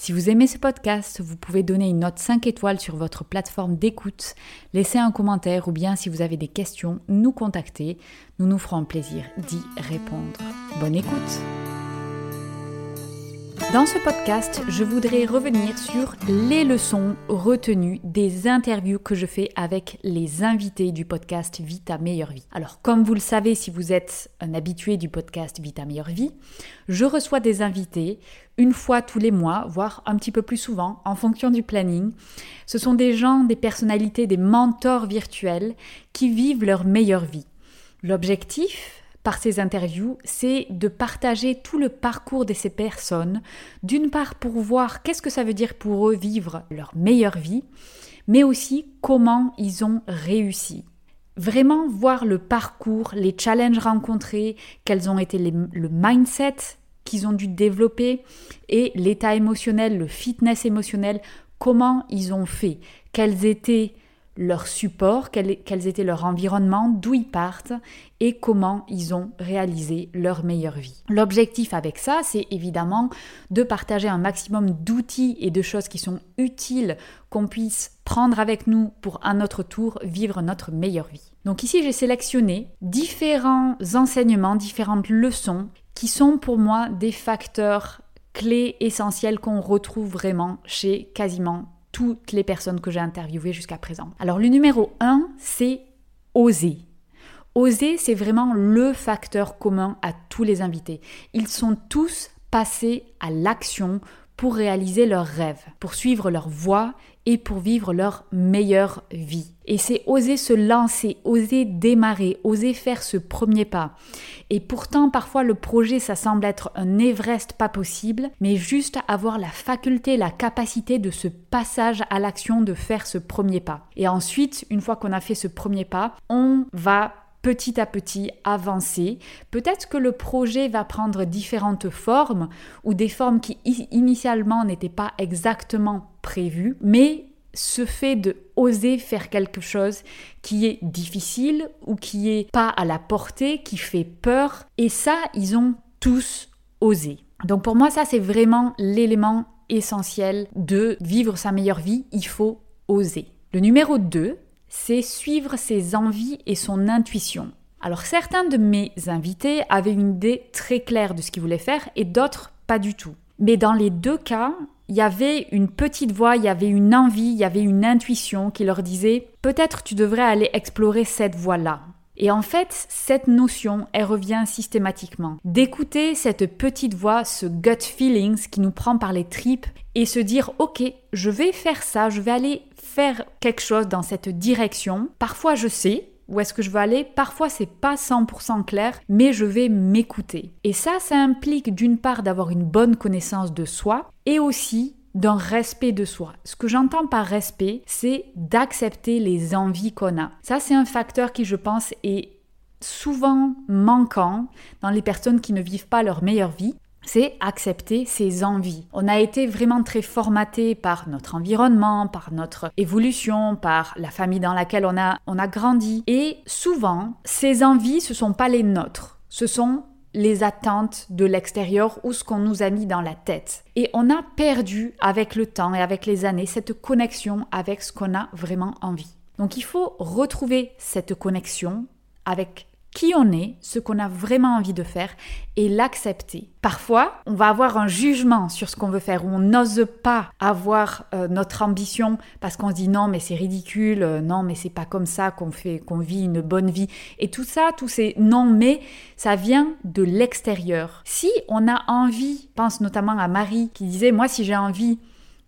Si vous aimez ce podcast, vous pouvez donner une note 5 étoiles sur votre plateforme d'écoute, laisser un commentaire ou bien si vous avez des questions, nous contacter. Nous nous ferons plaisir d'y répondre. Bonne écoute dans ce podcast, je voudrais revenir sur les leçons retenues des interviews que je fais avec les invités du podcast Vita meilleure vie. Alors, comme vous le savez, si vous êtes un habitué du podcast Vita meilleure vie, je reçois des invités une fois tous les mois, voire un petit peu plus souvent, en fonction du planning. Ce sont des gens, des personnalités, des mentors virtuels qui vivent leur meilleure vie. L'objectif, par ces interviews, c'est de partager tout le parcours de ces personnes, d'une part pour voir qu'est-ce que ça veut dire pour eux vivre leur meilleure vie, mais aussi comment ils ont réussi. Vraiment voir le parcours, les challenges rencontrés, quels ont été le mindset qu'ils ont dû développer et l'état émotionnel, le fitness émotionnel, comment ils ont fait, quels étaient leur support, quel, était leur environnement, d'où ils partent et comment ils ont réalisé leur meilleure vie. L'objectif avec ça, c'est évidemment de partager un maximum d'outils et de choses qui sont utiles qu'on puisse prendre avec nous pour à notre tour vivre notre meilleure vie. Donc ici, j'ai sélectionné différents enseignements, différentes leçons qui sont pour moi des facteurs clés essentiels qu'on retrouve vraiment chez quasiment les personnes que j'ai interviewées jusqu'à présent. Alors le numéro 1, c'est oser. Oser, c'est vraiment le facteur commun à tous les invités. Ils sont tous passés à l'action pour réaliser leurs rêves, pour suivre leur voie et pour vivre leur meilleure vie. Et c'est oser se lancer, oser démarrer, oser faire ce premier pas. Et pourtant, parfois, le projet, ça semble être un Everest pas possible, mais juste avoir la faculté, la capacité de ce passage à l'action, de faire ce premier pas. Et ensuite, une fois qu'on a fait ce premier pas, on va petit à petit avancer. Peut-être que le projet va prendre différentes formes ou des formes qui initialement n'étaient pas exactement prévues, mais ce fait de oser faire quelque chose qui est difficile ou qui est pas à la portée, qui fait peur, et ça, ils ont tous osé. Donc pour moi, ça, c'est vraiment l'élément essentiel de vivre sa meilleure vie, il faut oser. Le numéro 2, c'est suivre ses envies et son intuition. Alors certains de mes invités avaient une idée très claire de ce qu'ils voulaient faire et d'autres pas du tout. Mais dans les deux cas, il y avait une petite voix, il y avait une envie, il y avait une intuition qui leur disait peut-être tu devrais aller explorer cette voie-là. Et en fait, cette notion, elle revient systématiquement. D'écouter cette petite voix, ce gut feelings qui nous prend par les tripes et se dire ok, je vais faire ça, je vais aller faire quelque chose dans cette direction. Parfois je sais, où est-ce que je veux aller Parfois c'est pas 100% clair, mais je vais m'écouter. Et ça, ça implique d'une part d'avoir une bonne connaissance de soi et aussi d'un respect de soi. Ce que j'entends par respect, c'est d'accepter les envies qu'on a. Ça, c'est un facteur qui, je pense, est souvent manquant dans les personnes qui ne vivent pas leur meilleure vie, c'est accepter ses envies. On a été vraiment très formaté par notre environnement, par notre évolution, par la famille dans laquelle on a, on a grandi. Et souvent, ces envies, ce sont pas les nôtres. Ce sont les attentes de l'extérieur ou ce qu'on nous a mis dans la tête. Et on a perdu avec le temps et avec les années cette connexion avec ce qu'on a vraiment envie. Donc il faut retrouver cette connexion avec qui on est, ce qu'on a vraiment envie de faire et l'accepter. Parfois, on va avoir un jugement sur ce qu'on veut faire ou on n'ose pas avoir euh, notre ambition parce qu'on se dit non mais c'est ridicule, euh, non mais c'est pas comme ça qu'on fait qu'on vit une bonne vie et tout ça, tous ces non mais ça vient de l'extérieur. Si on a envie, pense notamment à Marie qui disait moi si j'ai envie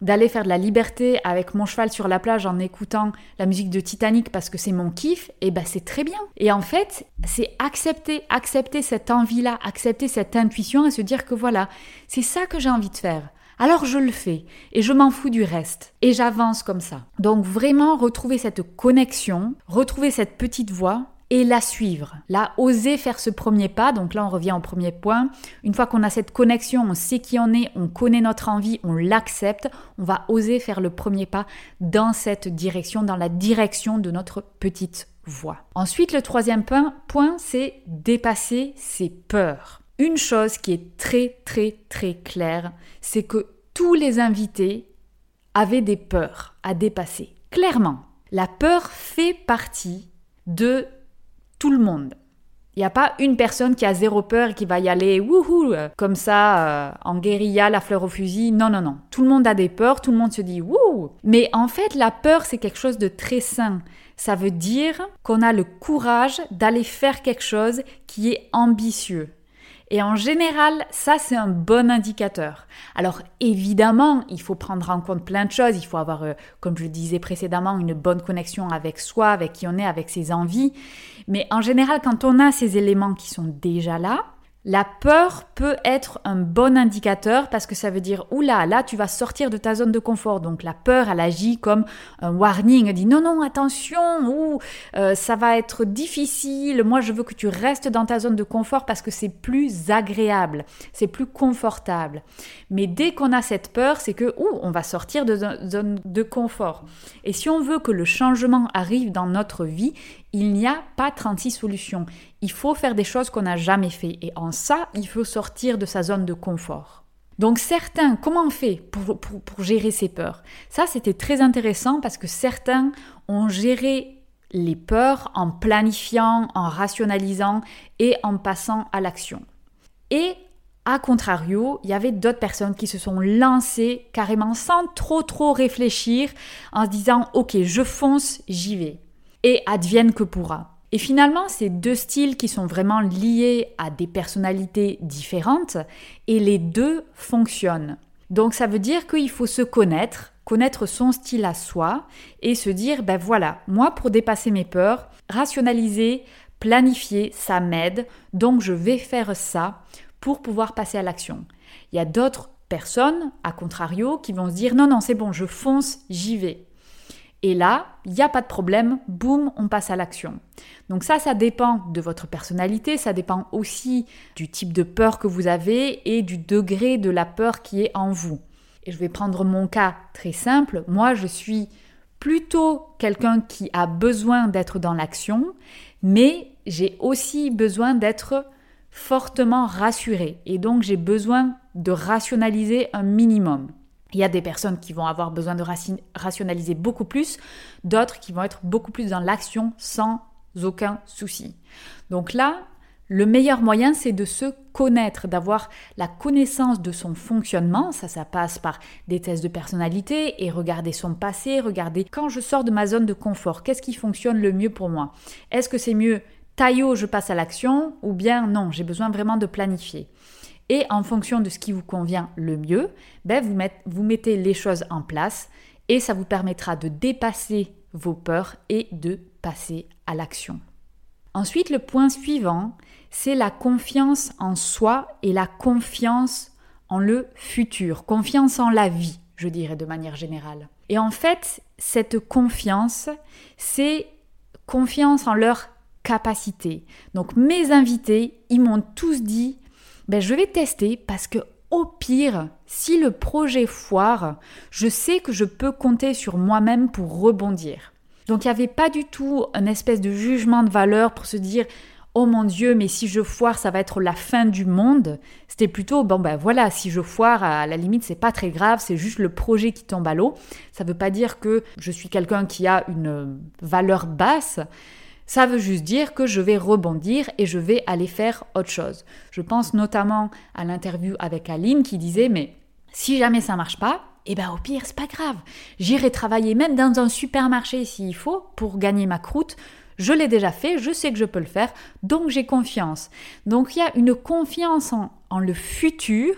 d'aller faire de la liberté avec mon cheval sur la plage en écoutant la musique de Titanic parce que c'est mon kiff, et eh ben c'est très bien. Et en fait, c'est accepter, accepter cette envie-là, accepter cette intuition et se dire que voilà, c'est ça que j'ai envie de faire. Alors je le fais et je m'en fous du reste et j'avance comme ça. Donc vraiment retrouver cette connexion, retrouver cette petite voix et la suivre. Là, oser faire ce premier pas, donc là on revient au premier point. Une fois qu'on a cette connexion, on sait qui on est, on connaît notre envie, on l'accepte, on va oser faire le premier pas dans cette direction, dans la direction de notre petite voie. Ensuite, le troisième point, point c'est dépasser ses peurs. Une chose qui est très très très claire, c'est que tous les invités avaient des peurs à dépasser. Clairement, la peur fait partie de tout le monde. Il n'y a pas une personne qui a zéro peur et qui va y aller wouhou comme ça euh, en guérilla, la fleur au fusil. Non, non, non. Tout le monde a des peurs, tout le monde se dit wouh. Mais en fait, la peur, c'est quelque chose de très sain. Ça veut dire qu'on a le courage d'aller faire quelque chose qui est ambitieux. Et en général, ça, c'est un bon indicateur. Alors, évidemment, il faut prendre en compte plein de choses. Il faut avoir, euh, comme je le disais précédemment, une bonne connexion avec soi, avec qui on est, avec ses envies. Mais en général, quand on a ces éléments qui sont déjà là, la peur peut être un bon indicateur parce que ça veut dire oula, là tu vas sortir de ta zone de confort. Donc la peur, elle agit comme un warning, elle dit non non attention, ou euh, ça va être difficile. Moi je veux que tu restes dans ta zone de confort parce que c'est plus agréable, c'est plus confortable. Mais dès qu'on a cette peur, c'est que ouh, on va sortir de zone de confort. Et si on veut que le changement arrive dans notre vie, il n'y a pas 36 solutions. Il faut faire des choses qu'on n'a jamais fait. Et en ça, il faut sortir de sa zone de confort. Donc certains, comment on fait pour, pour gérer ces peurs? Ça, c'était très intéressant parce que certains ont géré les peurs en planifiant, en rationalisant et en passant à l'action. Et a contrario, il y avait d'autres personnes qui se sont lancées carrément sans trop trop réfléchir en se disant ok je fonce, j'y vais et advienne que pourra. Et finalement, c'est deux styles qui sont vraiment liés à des personnalités différentes et les deux fonctionnent. Donc ça veut dire qu'il faut se connaître, connaître son style à soi et se dire, ben voilà, moi pour dépasser mes peurs, rationaliser, planifier, ça m'aide, donc je vais faire ça pour pouvoir passer à l'action. Il y a d'autres personnes, à contrario, qui vont se dire, non, non, c'est bon, je fonce, j'y vais. Et là, il n'y a pas de problème, boum, on passe à l'action. Donc ça, ça dépend de votre personnalité, ça dépend aussi du type de peur que vous avez et du degré de la peur qui est en vous. Et je vais prendre mon cas très simple. Moi, je suis plutôt quelqu'un qui a besoin d'être dans l'action, mais j'ai aussi besoin d'être fortement rassuré. Et donc, j'ai besoin de rationaliser un minimum. Il y a des personnes qui vont avoir besoin de rationaliser beaucoup plus, d'autres qui vont être beaucoup plus dans l'action sans aucun souci. Donc là, le meilleur moyen, c'est de se connaître, d'avoir la connaissance de son fonctionnement. Ça, ça passe par des tests de personnalité et regarder son passé, regarder quand je sors de ma zone de confort, qu'est-ce qui fonctionne le mieux pour moi? Est-ce que c'est mieux taillot, je passe à l'action ou bien non, j'ai besoin vraiment de planifier et en fonction de ce qui vous convient le mieux, ben vous, vous mettez les choses en place et ça vous permettra de dépasser vos peurs et de passer à l'action. Ensuite, le point suivant, c'est la confiance en soi et la confiance en le futur, confiance en la vie, je dirais de manière générale. Et en fait, cette confiance, c'est confiance en leur capacité. Donc mes invités, ils m'ont tous dit, ben, je vais tester parce que au pire, si le projet foire, je sais que je peux compter sur moi-même pour rebondir. Donc il n'y avait pas du tout un espèce de jugement de valeur pour se dire oh mon Dieu, mais si je foire, ça va être la fin du monde. C'était plutôt, bon ben voilà, si je foire, à la limite, c'est pas très grave, c'est juste le projet qui tombe à l'eau. Ça veut pas dire que je suis quelqu'un qui a une valeur basse. Ça veut juste dire que je vais rebondir et je vais aller faire autre chose. Je pense notamment à l'interview avec Aline qui disait mais si jamais ça marche pas, eh ben au pire c'est pas grave. J'irai travailler même dans un supermarché s'il faut pour gagner ma croûte. Je l'ai déjà fait, je sais que je peux le faire, donc j'ai confiance. Donc il y a une confiance en, en le futur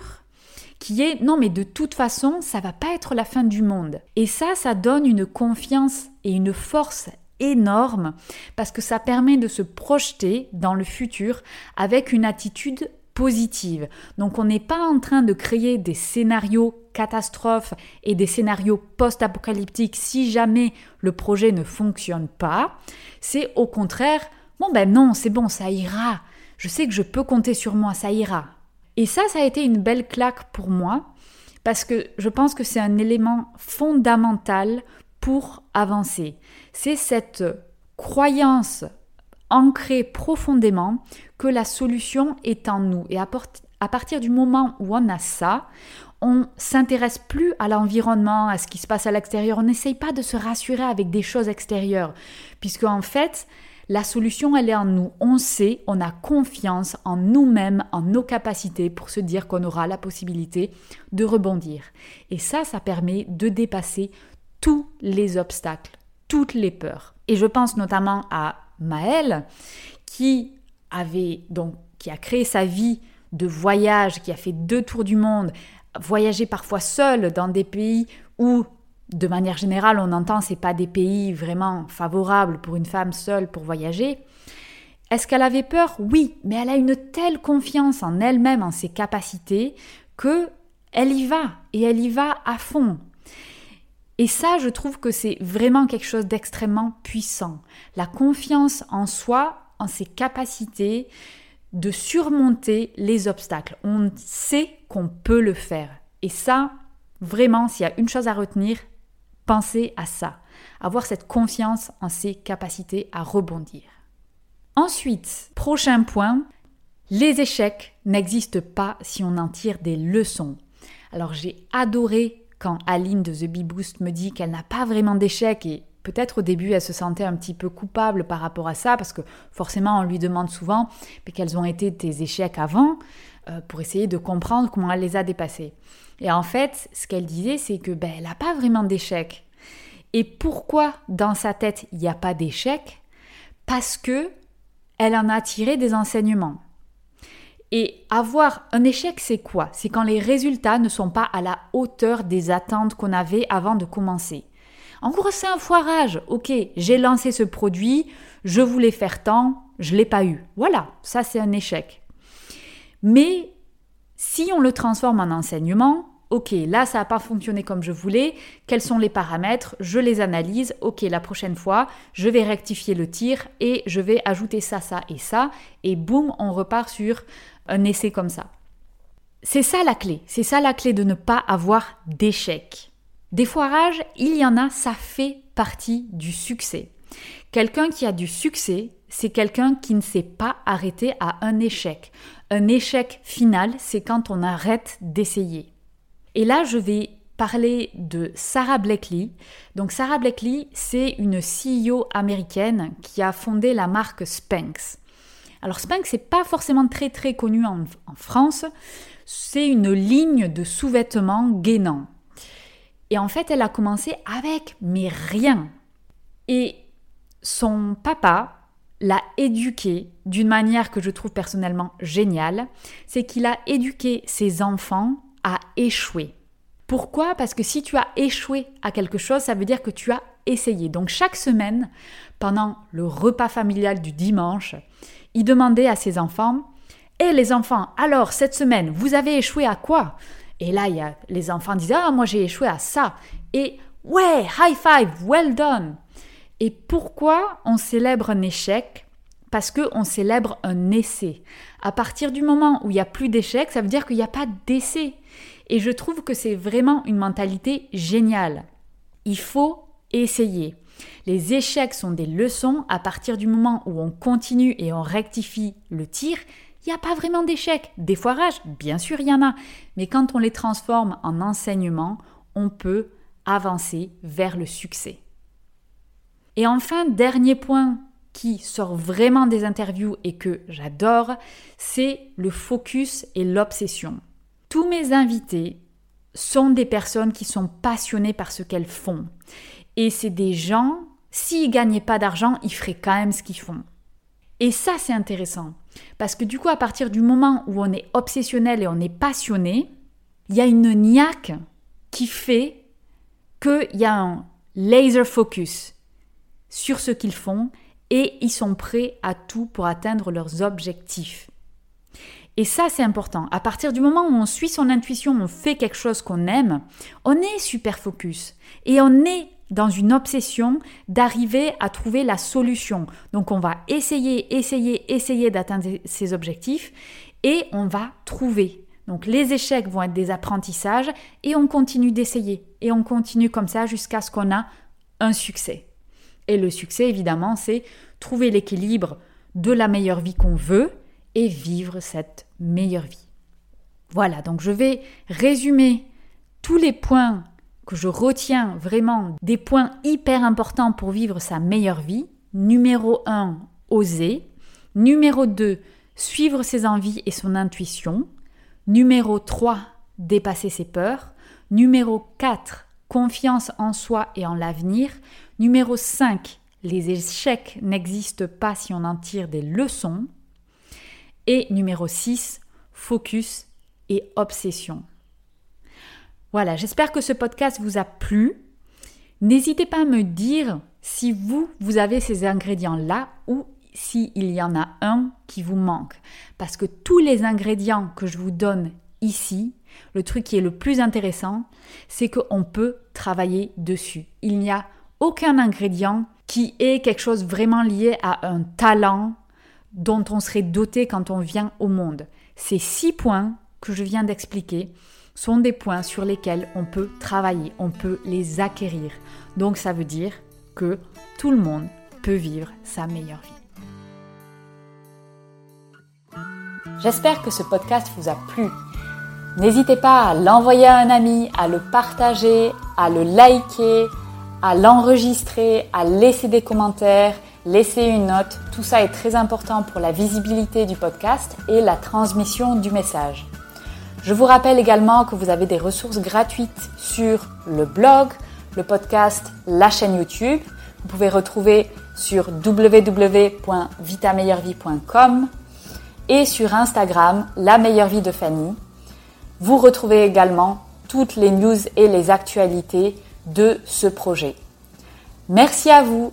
qui est non mais de toute façon ça va pas être la fin du monde. Et ça ça donne une confiance et une force énorme parce que ça permet de se projeter dans le futur avec une attitude positive. Donc on n'est pas en train de créer des scénarios catastrophes et des scénarios post-apocalyptiques si jamais le projet ne fonctionne pas. C'est au contraire, bon ben non, c'est bon, ça ira. Je sais que je peux compter sur moi, ça ira. Et ça, ça a été une belle claque pour moi parce que je pense que c'est un élément fondamental pour avancer. C'est cette croyance ancrée profondément que la solution est en nous. Et à, partir du moment où on a ça, on s'intéresse plus à l'environnement, à ce qui se passe à l'extérieur. On n'essaye pas de se rassurer avec des choses extérieures, puisque en fait, la solution, elle est en nous. On sait, on a confiance en nous-mêmes, en nos capacités pour se dire qu'on aura la possibilité de rebondir. Et ça, ça permet de dépasser tous les obstacles, toutes les peurs. Et je pense notamment à Maëlle qui avait donc qui a créé sa vie de voyage, qui a fait deux tours du monde, voyager parfois seule dans des pays où de manière générale, on entend c'est pas des pays vraiment favorables pour une femme seule pour voyager. Est-ce qu'elle avait peur? Oui, mais elle a une telle confiance en elle-même, en ses capacités, que elle y va et elle y va à fond. Et ça, je trouve que c'est vraiment quelque chose d'extrêmement puissant. La confiance en soi, en ses capacités de surmonter les obstacles. On sait qu'on peut le faire. Et ça, vraiment, s'il y a une chose à retenir, pensez à ça. Avoir cette confiance en ses capacités à rebondir. Ensuite, prochain point, les échecs n'existent pas si on en tire des leçons. Alors j'ai adoré quand Aline de The Bee Boost me dit qu'elle n'a pas vraiment d'échec et peut-être au début elle se sentait un petit peu coupable par rapport à ça parce que forcément on lui demande souvent quels ont été tes échecs avant euh, pour essayer de comprendre comment elle les a dépassés. Et en fait, ce qu'elle disait, c'est que ben, elle n'a pas vraiment d'échec. Et pourquoi dans sa tête il n'y a pas d'échec? Parce que elle en a tiré des enseignements. Et avoir un échec, c'est quoi? C'est quand les résultats ne sont pas à la hauteur des attentes qu'on avait avant de commencer. En gros, c'est un foirage. Ok, j'ai lancé ce produit, je voulais faire tant, je l'ai pas eu. Voilà, ça c'est un échec. Mais si on le transforme en enseignement, ok, là ça n'a pas fonctionné comme je voulais, quels sont les paramètres, je les analyse, ok, la prochaine fois, je vais rectifier le tir et je vais ajouter ça, ça et ça, et boum, on repart sur un essai comme ça. C'est ça la clé, c'est ça la clé de ne pas avoir d'échec. Des foirages, il y en a, ça fait partie du succès. Quelqu'un qui a du succès, c'est quelqu'un qui ne s'est pas arrêté à un échec. Un échec final, c'est quand on arrête d'essayer. Et là, je vais parler de Sarah Blakely. Donc Sarah Blakely, c'est une CEO américaine qui a fondé la marque Spanx. Alors Spanx, c'est pas forcément très très connu en, France. C'est une ligne de sous-vêtements gainants. Et en fait, elle a commencé avec mais rien. Et son papa l'a éduquée d'une manière que je trouve personnellement géniale, c'est qu'il a éduqué ses enfants à échouer. Pourquoi? Parce que si tu as échoué à quelque chose, ça veut dire que tu as essayé. Donc chaque semaine, pendant le repas familial du dimanche, il demandait à ses enfants Eh les enfants, alors cette semaine, vous avez échoué à quoi? Et là, y a, les enfants disaient Ah, moi j'ai échoué à ça. Et ouais, high five, well done. Et pourquoi on célèbre un échec? Parce qu'on célèbre un essai. À partir du moment où il n'y a plus d'échecs, ça veut dire qu'il n'y a pas d'essai. Et je trouve que c'est vraiment une mentalité géniale. Il faut essayer. Les échecs sont des leçons. À partir du moment où on continue et on rectifie le tir, il n'y a pas vraiment d'échecs. Des foirages, bien sûr, il y en a. Mais quand on les transforme en enseignement, on peut avancer vers le succès. Et enfin, dernier point qui sort vraiment des interviews et que j'adore, c'est le focus et l'obsession. Tous mes invités sont des personnes qui sont passionnées par ce qu'elles font. Et c'est des gens, s'ils gagnaient pas d'argent, ils feraient quand même ce qu'ils font. Et ça, c'est intéressant. Parce que du coup, à partir du moment où on est obsessionnel et on est passionné, il y a une niaque qui fait qu'il y a un laser focus sur ce qu'ils font et ils sont prêts à tout pour atteindre leurs objectifs. Et ça, c'est important. À partir du moment où on suit son intuition, on fait quelque chose qu'on aime, on est super focus et on est dans une obsession d'arriver à trouver la solution. Donc on va essayer, essayer, essayer d'atteindre ses objectifs et on va trouver. Donc les échecs vont être des apprentissages et on continue d'essayer et on continue comme ça jusqu'à ce qu'on a un succès. Et le succès, évidemment, c'est trouver l'équilibre de la meilleure vie qu'on veut et vivre cette meilleure vie. Voilà, donc je vais résumer tous les points que je retiens vraiment des points hyper importants pour vivre sa meilleure vie. Numéro 1, oser. Numéro 2, suivre ses envies et son intuition. Numéro 3, dépasser ses peurs. Numéro 4, confiance en soi et en l'avenir. Numéro 5, les échecs n'existent pas si on en tire des leçons. Et numéro 6, focus et obsession. Voilà, j'espère que ce podcast vous a plu. N'hésitez pas à me dire si vous, vous avez ces ingrédients-là ou s'il y en a un qui vous manque. Parce que tous les ingrédients que je vous donne ici, le truc qui est le plus intéressant, c'est qu'on peut travailler dessus. Il n'y a aucun ingrédient qui est quelque chose vraiment lié à un talent dont on serait doté quand on vient au monde. Ces six points que je viens d'expliquer sont des points sur lesquels on peut travailler, on peut les acquérir. Donc ça veut dire que tout le monde peut vivre sa meilleure vie. J'espère que ce podcast vous a plu. N'hésitez pas à l'envoyer à un ami, à le partager, à le liker, à l'enregistrer, à laisser des commentaires, laisser une note. Tout ça est très important pour la visibilité du podcast et la transmission du message. Je vous rappelle également que vous avez des ressources gratuites sur le blog, le podcast, la chaîne YouTube. Vous pouvez retrouver sur www.vitameilleurvie.com et sur Instagram, la meilleure vie de Fanny. Vous retrouvez également toutes les news et les actualités de ce projet. Merci à vous